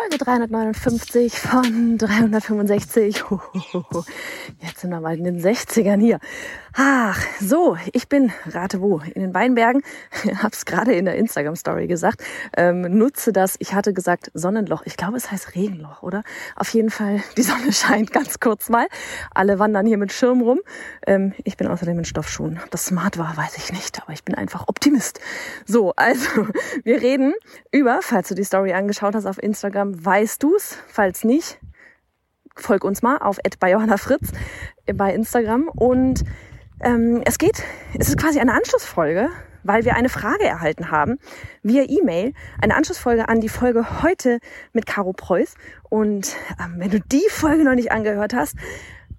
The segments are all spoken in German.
Folge 359 von 365. Jetzt sind wir mal in den 60ern hier. Ach, so, ich bin, rate wo, in den Weinbergen. Hab's gerade in der Instagram-Story gesagt. Ähm, nutze das, ich hatte gesagt Sonnenloch. Ich glaube, es heißt Regenloch, oder? Auf jeden Fall, die Sonne scheint ganz kurz mal. Alle wandern hier mit Schirm rum. Ähm, ich bin außerdem in Stoffschuhen. Ob das smart war, weiß ich nicht, aber ich bin einfach Optimist. So, also, wir reden über, falls du die Story angeschaut hast auf Instagram, weißt du's? Falls nicht, folg uns mal auf Fritz bei Instagram und ähm, es geht, es ist quasi eine Anschlussfolge, weil wir eine Frage erhalten haben via E-Mail, eine Anschlussfolge an die Folge heute mit Caro Preuß. Und ähm, wenn du die Folge noch nicht angehört hast,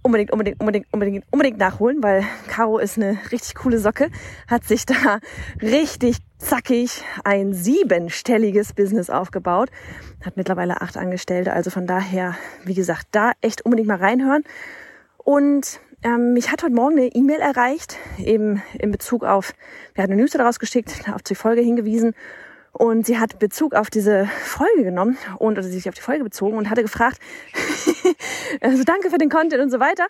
unbedingt, unbedingt, unbedingt, unbedingt, unbedingt nachholen, weil Caro ist eine richtig coole Socke, hat sich da richtig zackig ein siebenstelliges Business aufgebaut, hat mittlerweile acht Angestellte, also von daher, wie gesagt, da echt unbedingt mal reinhören. Und ähm, mich hat heute Morgen eine E-Mail erreicht, eben in Bezug auf, wir hatten eine Newsletter rausgeschickt, auf die Folge hingewiesen und sie hat Bezug auf diese Folge genommen und oder sich auf die Folge bezogen und hatte gefragt, also danke für den Content und so weiter.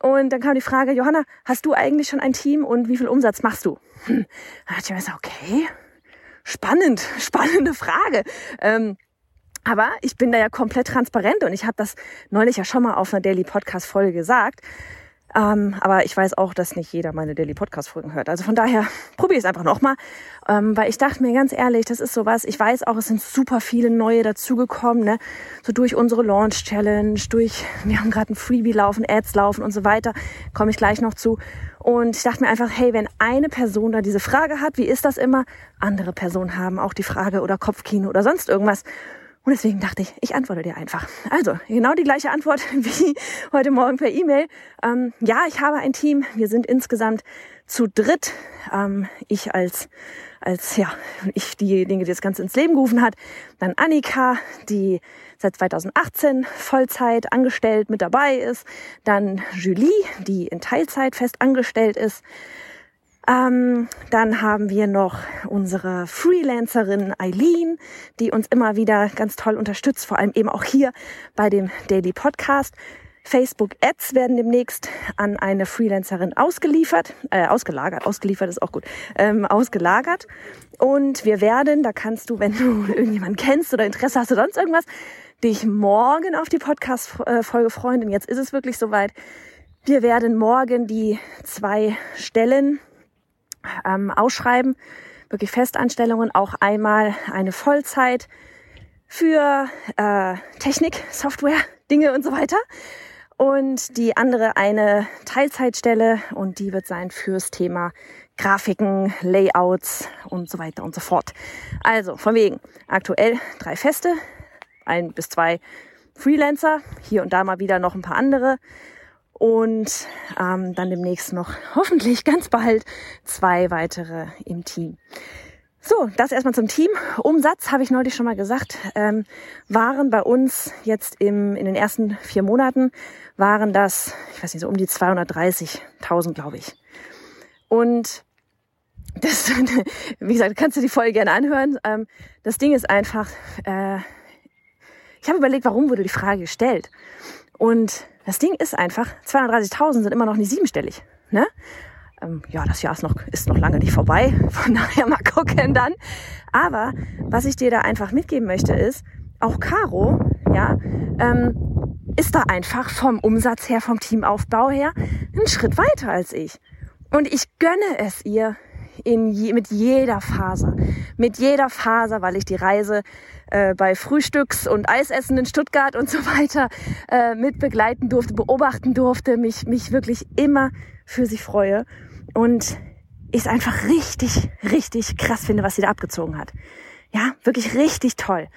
Und dann kam die Frage, Johanna, hast du eigentlich schon ein Team und wie viel Umsatz machst du? Hm. Da dachte ich mir so, okay, spannend, spannende Frage. Ähm, aber ich bin da ja komplett transparent und ich habe das neulich ja schon mal auf einer Daily Podcast Folge gesagt. Ähm, aber ich weiß auch, dass nicht jeder meine Daily Podcast Folgen hört. Also von daher probiere ich es einfach nochmal, ähm, weil ich dachte mir ganz ehrlich, das ist sowas. Ich weiß auch, es sind super viele neue dazugekommen, ne? So durch unsere Launch Challenge, durch wir haben gerade ein Freebie laufen, Ads laufen und so weiter. Komme ich gleich noch zu. Und ich dachte mir einfach, hey, wenn eine Person da diese Frage hat, wie ist das immer? Andere Personen haben auch die Frage oder Kopfkino oder sonst irgendwas. Und deswegen dachte ich, ich antworte dir einfach. Also, genau die gleiche Antwort wie heute Morgen per E-Mail. Ähm, ja, ich habe ein Team. Wir sind insgesamt zu dritt. Ähm, ich als, als, ja, ich diejenige, die das Ganze ins Leben gerufen hat. Dann Annika, die seit 2018 Vollzeit angestellt mit dabei ist. Dann Julie, die in Teilzeit fest angestellt ist. Ähm, dann haben wir noch unsere Freelancerin Eileen, die uns immer wieder ganz toll unterstützt, vor allem eben auch hier bei dem Daily Podcast. Facebook Ads werden demnächst an eine Freelancerin ausgeliefert, äh, ausgelagert, ausgeliefert ist auch gut, ähm, ausgelagert. Und wir werden, da kannst du, wenn du irgendjemanden kennst oder Interesse hast oder sonst irgendwas, dich morgen auf die Podcast-Folge freuen. Denn jetzt ist es wirklich soweit. Wir werden morgen die zwei Stellen ähm, ausschreiben, wirklich Festanstellungen, auch einmal eine Vollzeit für äh, Technik, Software, Dinge und so weiter. Und die andere eine Teilzeitstelle und die wird sein fürs Thema Grafiken, Layouts und so weiter und so fort. Also von wegen aktuell drei Feste, ein bis zwei Freelancer, hier und da mal wieder noch ein paar andere und ähm, dann demnächst noch hoffentlich ganz bald zwei weitere im Team. So, das erstmal zum Team. Umsatz, habe ich neulich schon mal gesagt, ähm, waren bei uns jetzt im, in den ersten vier Monaten, waren das, ich weiß nicht, so um die 230.000, glaube ich. Und das, wie gesagt, kannst du die Folge gerne anhören. Ähm, das Ding ist einfach, äh, ich habe überlegt, warum wurde die Frage gestellt. Und das Ding ist einfach, 230.000 sind immer noch nicht siebenstellig. Ne? Ähm, ja, das Jahr ist noch, ist noch lange nicht vorbei. Von daher mal gucken dann. Aber was ich dir da einfach mitgeben möchte ist, auch Caro, ja, ähm, ist da einfach vom Umsatz her, vom Teamaufbau her, einen Schritt weiter als ich. Und ich gönne es ihr, je, mit jeder Faser. Mit jeder Faser, weil ich die Reise äh, bei Frühstücks- und Eisessen in Stuttgart und so weiter äh, mit begleiten durfte, beobachten durfte, mich, mich wirklich immer für sie freue. Und ich es einfach richtig, richtig krass finde, was sie da abgezogen hat. Ja, wirklich richtig toll.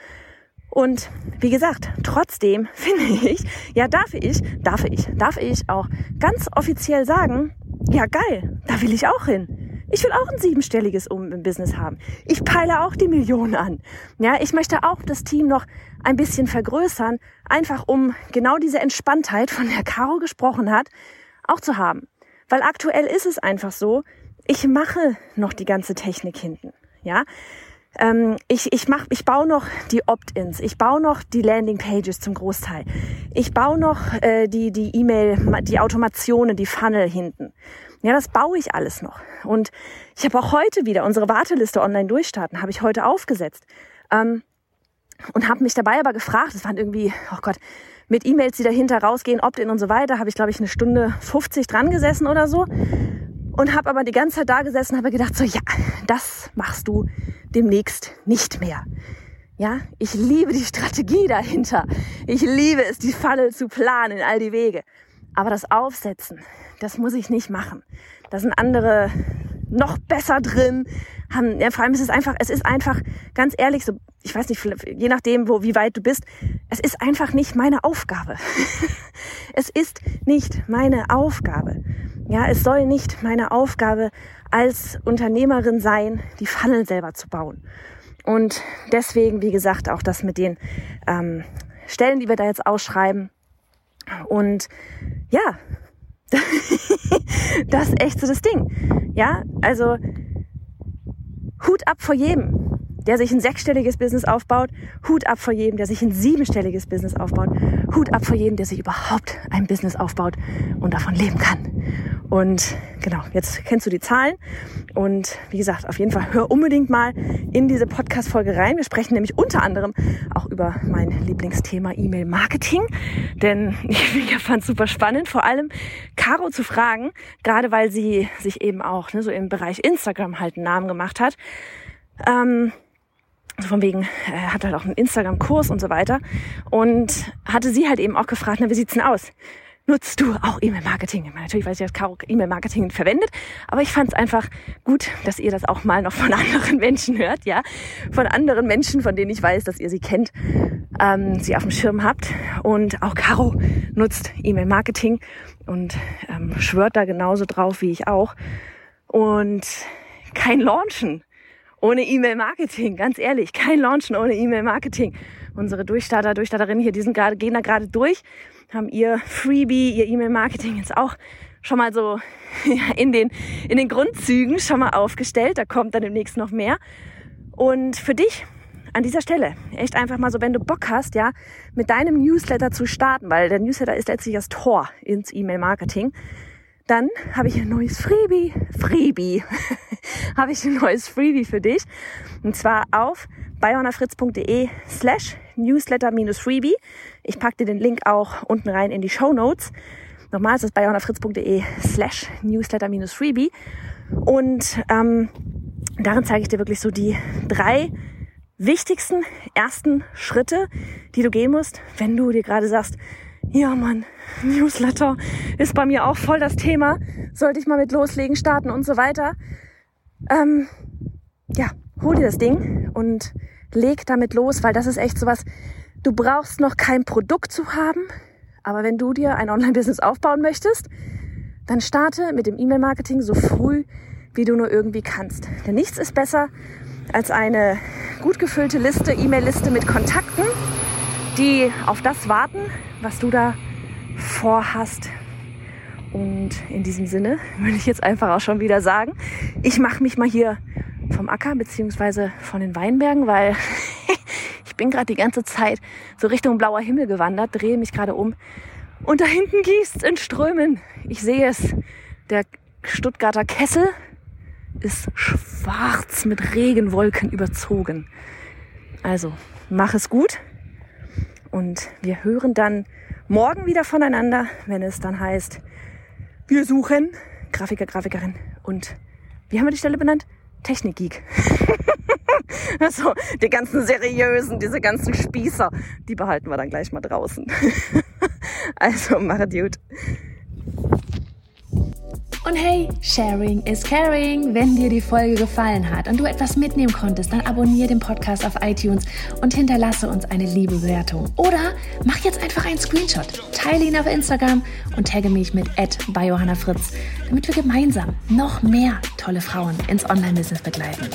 Und wie gesagt, trotzdem finde ich, ja, darf ich, darf ich, darf ich auch ganz offiziell sagen, ja, geil, da will ich auch hin. Ich will auch ein siebenstelliges im Business haben. Ich peile auch die Millionen an. Ja, ich möchte auch das Team noch ein bisschen vergrößern, einfach um genau diese Entspanntheit, von der Caro gesprochen hat, auch zu haben. Weil aktuell ist es einfach so, ich mache noch die ganze Technik hinten. Ja, ähm, ich, ich, mach, ich baue noch die Opt-ins, ich baue noch die Landing-Pages zum Großteil. Ich baue noch äh, die die E-Mail, die Automationen, die Funnel hinten. Ja, das baue ich alles noch. Und ich habe auch heute wieder unsere Warteliste online durchstarten, habe ich heute aufgesetzt. Ähm, und habe mich dabei aber gefragt, es waren irgendwie, oh Gott, mit E-Mails, die dahinter rausgehen, Opt-in und so weiter, habe ich, glaube ich, eine Stunde 50 dran gesessen oder so. Und habe aber die ganze Zeit da gesessen, habe gedacht, so ja, das machst du demnächst nicht mehr. Ja, ich liebe die Strategie dahinter. Ich liebe es, die Falle zu planen, all die Wege. Aber das Aufsetzen, das muss ich nicht machen. Da sind andere noch besser drin. Haben, ja, vor allem ist es einfach, es ist einfach, ganz ehrlich, so, ich weiß nicht, je nachdem, wo, wie weit du bist, es ist einfach nicht meine Aufgabe. es ist nicht meine Aufgabe. Ja, es soll nicht meine Aufgabe als Unternehmerin sein, die Funnel selber zu bauen. Und deswegen, wie gesagt, auch das mit den ähm, Stellen, die wir da jetzt ausschreiben. Und ja, das ist echt so das Ding. Ja, also Hut ab vor jedem, der sich ein sechsstelliges Business aufbaut. Hut ab vor jedem, der sich ein siebenstelliges Business aufbaut. Hut ab vor jedem, der sich überhaupt ein Business aufbaut und davon leben kann. Und genau, jetzt kennst du die Zahlen. Und wie gesagt, auf jeden Fall hör unbedingt mal in diese Podcast-Folge rein. Wir sprechen nämlich unter anderem auch über mein Lieblingsthema E-Mail-Marketing. Denn ich fand es super spannend, vor allem Caro zu fragen, gerade weil sie sich eben auch ne, so im Bereich Instagram halt einen Namen gemacht hat. Ähm, so von wegen, er hat halt auch einen Instagram-Kurs und so weiter. Und hatte sie halt eben auch gefragt, na, wie sieht's denn aus? Nutzt du auch E-Mail-Marketing? Natürlich weiß ich, dass Caro E-Mail-Marketing verwendet, aber ich fand es einfach gut, dass ihr das auch mal noch von anderen Menschen hört, ja, von anderen Menschen, von denen ich weiß, dass ihr sie kennt, ähm, sie auf dem Schirm habt. Und auch Caro nutzt E-Mail-Marketing und ähm, schwört da genauso drauf wie ich auch. Und kein Launchen ohne E-Mail-Marketing, ganz ehrlich, kein Launchen ohne E-Mail-Marketing. Unsere Durchstarter, Durchstarterinnen hier, die sind gerade, gehen da gerade durch, haben ihr Freebie, ihr E-Mail-Marketing jetzt auch schon mal so in den, in den Grundzügen schon mal aufgestellt. Da kommt dann demnächst noch mehr. Und für dich an dieser Stelle echt einfach mal so, wenn du Bock hast, ja, mit deinem Newsletter zu starten, weil der Newsletter ist letztlich das Tor ins E-Mail-Marketing, dann habe ich ein neues Freebie, Freebie, habe ich ein neues Freebie für dich. Und zwar auf bayonafritz.de slash newsletter-freebie. Ich packe dir den Link auch unten rein in die Show Notes. Nochmal ist es bayonafritz.de slash newsletter-freebie. Und ähm, darin zeige ich dir wirklich so die drei wichtigsten ersten Schritte, die du gehen musst, wenn du dir gerade sagst, ja, Mann, Newsletter ist bei mir auch voll das Thema. Sollte ich mal mit loslegen, starten und so weiter. Ähm, ja, hol dir das Ding und leg damit los, weil das ist echt sowas. Du brauchst noch kein Produkt zu haben, aber wenn du dir ein Online-Business aufbauen möchtest, dann starte mit dem E-Mail-Marketing so früh, wie du nur irgendwie kannst. Denn nichts ist besser als eine gut gefüllte Liste, E-Mail-Liste mit Kontakten, die auf das warten, was du da vorhast. Und in diesem Sinne würde ich jetzt einfach auch schon wieder sagen, ich mache mich mal hier vom Acker beziehungsweise von den Weinbergen, weil ich bin gerade die ganze Zeit so Richtung blauer Himmel gewandert, drehe mich gerade um und da hinten gießt in Strömen. Ich sehe es. Der Stuttgarter Kessel ist schwarz mit Regenwolken überzogen. Also, mach es gut. Und wir hören dann morgen wieder voneinander, wenn es dann heißt, wir suchen Grafiker, Grafikerin und wie haben wir die Stelle benannt? Technikgeek. so, die ganzen seriösen, diese ganzen Spießer, die behalten wir dann gleich mal draußen. also, machet gut. Und hey, Sharing is Caring. Wenn dir die Folge gefallen hat und du etwas mitnehmen konntest, dann abonniere den Podcast auf iTunes und hinterlasse uns eine liebe Bewertung. Oder mach jetzt einfach einen Screenshot, teile ihn auf Instagram und tagge mich mit bei Johanna Fritz, damit wir gemeinsam noch mehr tolle Frauen ins Online-Business begleiten.